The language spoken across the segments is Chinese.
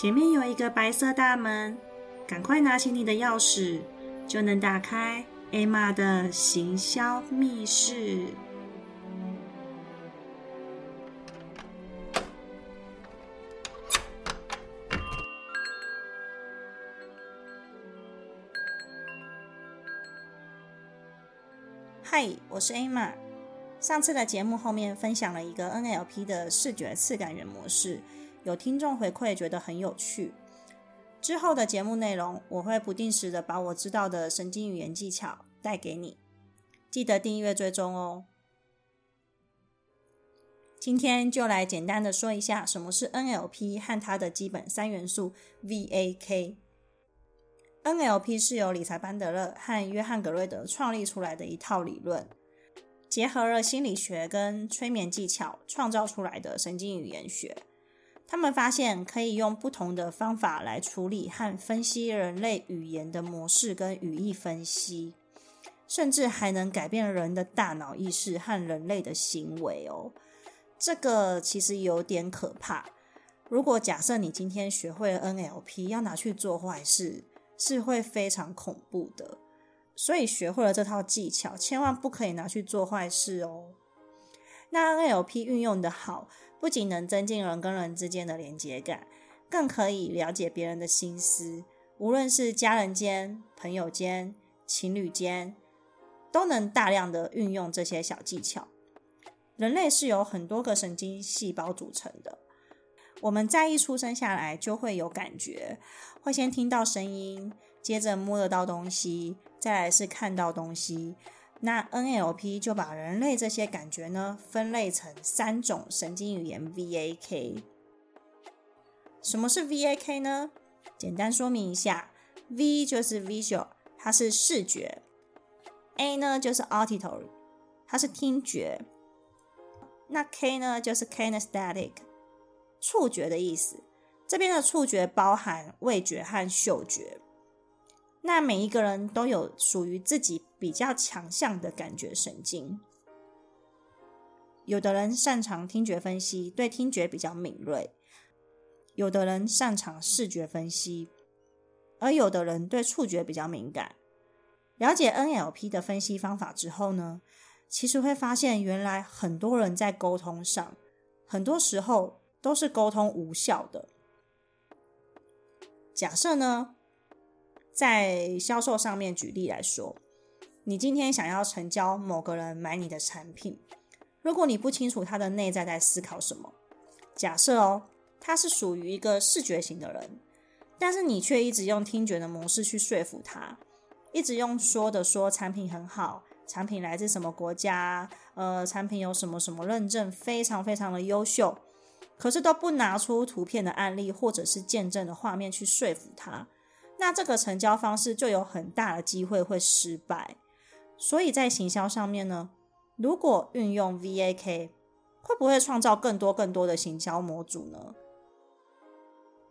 前面有一个白色大门，赶快拿起你的钥匙，就能打开艾玛的行销密室。嗨，我是艾玛。上次的节目后面分享了一个 NLP 的视觉次感人模式。有听众回馈觉得很有趣，之后的节目内容我会不定时的把我知道的神经语言技巧带给你，记得订阅追踪哦。今天就来简单的说一下什么是 NLP 和它的基本三元素 VAK。NLP 是由理财班德勒和约翰格瑞德创立出来的一套理论，结合了心理学跟催眠技巧创造出来的神经语言学。他们发现可以用不同的方法来处理和分析人类语言的模式跟语义分析，甚至还能改变人的大脑意识和人类的行为哦。这个其实有点可怕。如果假设你今天学会了 NLP，要拿去做坏事，是会非常恐怖的。所以学会了这套技巧，千万不可以拿去做坏事哦。那 NLP 运用的好。不仅能增进人跟人之间的连接感，更可以了解别人的心思。无论是家人间、朋友间、情侣间，都能大量的运用这些小技巧。人类是由很多个神经细胞组成的，我们在一出生下来就会有感觉，会先听到声音，接着摸得到东西，再来是看到东西。那 NLP 就把人类这些感觉呢分类成三种神经语言 VAK。什么是 VAK 呢？简单说明一下，V 就是 visual，它是视觉；A 呢就是 auditory，它是听觉；那 K 呢就是 kinesthetic，触觉的意思。这边的触觉包含味觉和嗅觉。那每一个人都有属于自己比较强项的感觉神经，有的人擅长听觉分析，对听觉比较敏锐；有的人擅长视觉分析，而有的人对触觉比较敏感。了解 NLP 的分析方法之后呢，其实会发现，原来很多人在沟通上，很多时候都是沟通无效的。假设呢？在销售上面举例来说，你今天想要成交某个人买你的产品，如果你不清楚他的内在在思考什么，假设哦，他是属于一个视觉型的人，但是你却一直用听觉的模式去说服他，一直用说的说产品很好，产品来自什么国家，呃，产品有什么什么认证，非常非常的优秀，可是都不拿出图片的案例或者是见证的画面去说服他。那这个成交方式就有很大的机会会失败，所以在行销上面呢，如果运用 VAK，会不会创造更多更多的行销模组呢？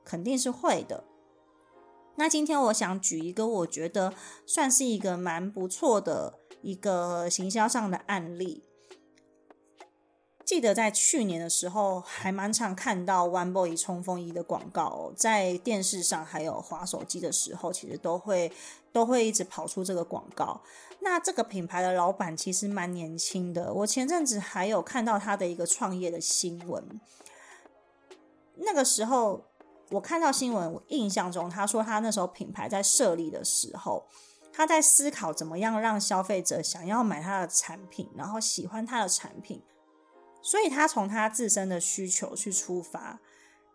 肯定是会的。那今天我想举一个我觉得算是一个蛮不错的一个行销上的案例。记得在去年的时候，还蛮常看到 One Boy 冲锋衣的广告，在电视上还有滑手机的时候，其实都会都会一直跑出这个广告。那这个品牌的老板其实蛮年轻的，我前阵子还有看到他的一个创业的新闻。那个时候我看到新闻，我印象中他说他那时候品牌在设立的时候，他在思考怎么样让消费者想要买他的产品，然后喜欢他的产品。所以他从他自身的需求去出发，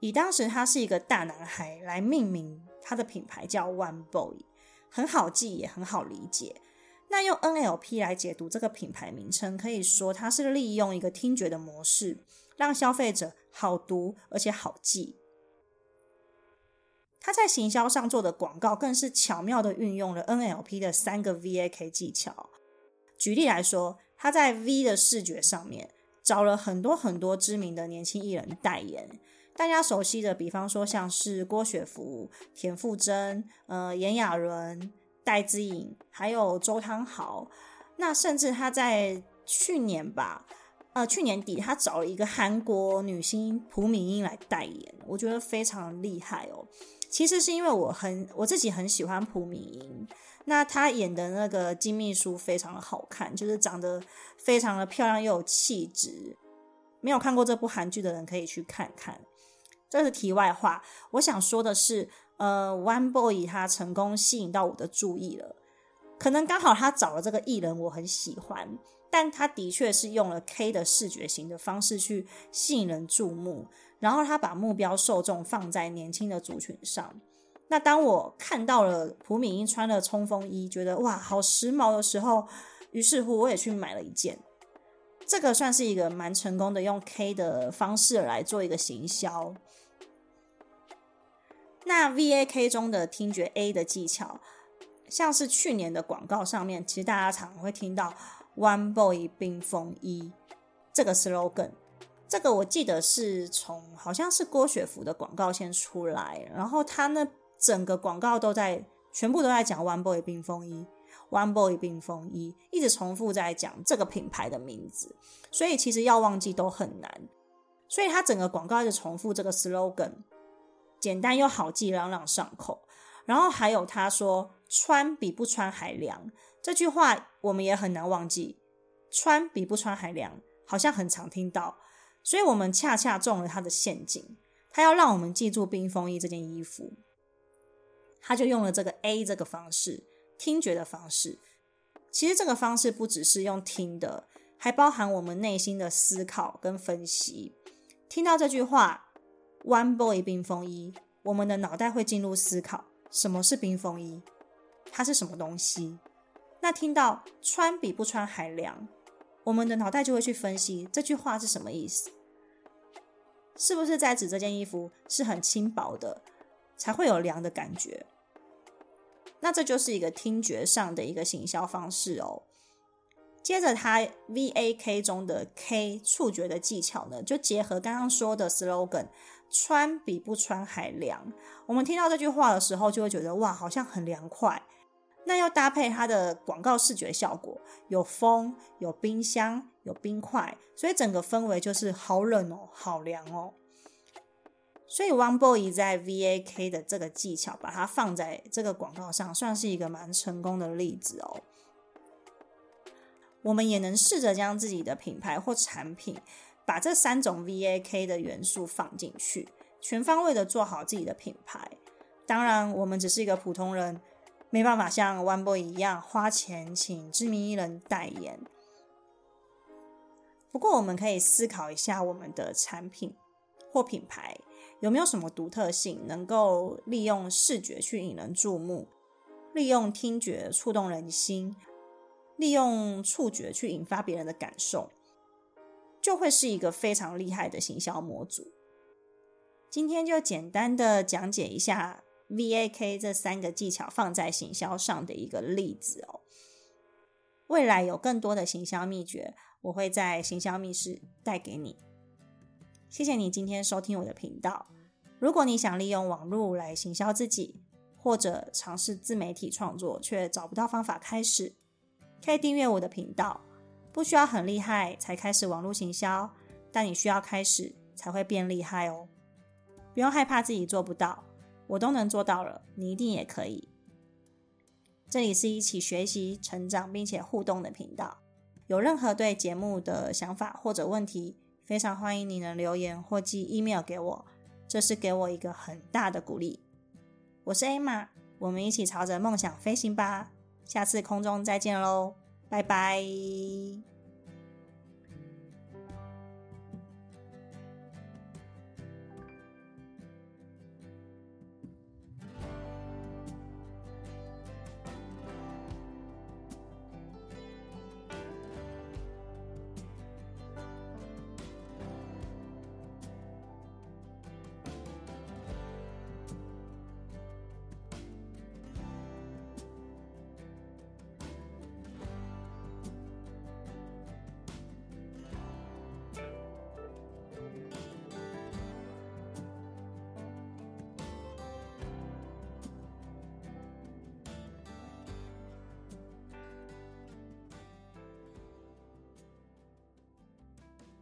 以当时他是一个大男孩来命名他的品牌叫 One Boy，很好记也很好理解。那用 NLP 来解读这个品牌名称，可以说它是利用一个听觉的模式，让消费者好读而且好记。他在行销上做的广告，更是巧妙的运用了 NLP 的三个 VAK 技巧。举例来说，他在 V 的视觉上面。找了很多很多知名的年轻艺人代言，大家熟悉的，比方说像是郭雪芙、田馥甄、呃炎亚纶、戴资颖，还有周汤豪。那甚至他在去年吧，呃，去年底他找了一个韩国女星朴敏英来代言，我觉得非常厉害哦。其实是因为我很我自己很喜欢朴敏英，那他演的那个金秘书非常的好看，就是长得非常的漂亮又有气质。没有看过这部韩剧的人可以去看看。这是题外话，我想说的是，呃，One Boy 他成功吸引到我的注意了，可能刚好他找了这个艺人我很喜欢，但他的确是用了 K 的视觉型的方式去吸引人注目。然后他把目标受众放在年轻的族群上。那当我看到了朴敏英穿了冲锋衣，觉得哇好时髦的时候，于是乎我也去买了一件。这个算是一个蛮成功的用 K 的方式来做一个行销。那 VAK 中的听觉 A 的技巧，像是去年的广告上面，其实大家常会听到 One Boy 冰风衣这个 slogan。这个我记得是从好像是郭雪芙的广告先出来，然后他那整个广告都在全部都在讲 One Boy 冰风衣，One Boy 冰风衣，一直重复在讲这个品牌的名字，所以其实要忘记都很难。所以他整个广告一直重复这个 slogan，简单又好记，朗朗上口。然后还有他说“穿比不穿还凉”这句话，我们也很难忘记，“穿比不穿还凉”好像很常听到。所以我们恰恰中了他的陷阱，他要让我们记住冰风衣这件衣服，他就用了这个 A 这个方式，听觉的方式。其实这个方式不只是用听的，还包含我们内心的思考跟分析。听到这句话 “One Boy 冰风衣”，我们的脑袋会进入思考：什么是冰风衣？它是什么东西？那听到“穿比不穿还凉”。我们的脑袋就会去分析这句话是什么意思，是不是在指这件衣服是很轻薄的，才会有凉的感觉？那这就是一个听觉上的一个行销方式哦。接着，它 V A K 中的 K 触觉的技巧呢，就结合刚刚说的 slogan，穿比不穿还凉。我们听到这句话的时候，就会觉得哇，好像很凉快。那要搭配它的广告视觉效果，有风、有冰箱、有冰块，所以整个氛围就是好冷哦，好凉哦。所以 One Boy 在 VAK 的这个技巧，把它放在这个广告上，算是一个蛮成功的例子哦。我们也能试着将自己的品牌或产品，把这三种 VAK 的元素放进去，全方位的做好自己的品牌。当然，我们只是一个普通人。没办法像 One Boy 一样花钱请知名艺人代言。不过，我们可以思考一下，我们的产品或品牌有没有什么独特性，能够利用视觉去引人注目，利用听觉触动人心，利用触觉去引发别人的感受，就会是一个非常厉害的行销模组。今天就简单的讲解一下。VAK 这三个技巧放在行销上的一个例子哦。未来有更多的行销秘诀，我会在行销密室带给你。谢谢你今天收听我的频道。如果你想利用网络来行销自己，或者尝试自媒体创作却找不到方法开始，可以订阅我的频道。不需要很厉害才开始网络行销，但你需要开始才会变厉害哦。不用害怕自己做不到。我都能做到了，你一定也可以。这里是一起学习、成长并且互动的频道。有任何对节目的想法或者问题，非常欢迎你能留言或寄 email 给我，这是给我一个很大的鼓励。我是 Emma，我们一起朝着梦想飞行吧。下次空中再见喽，拜拜。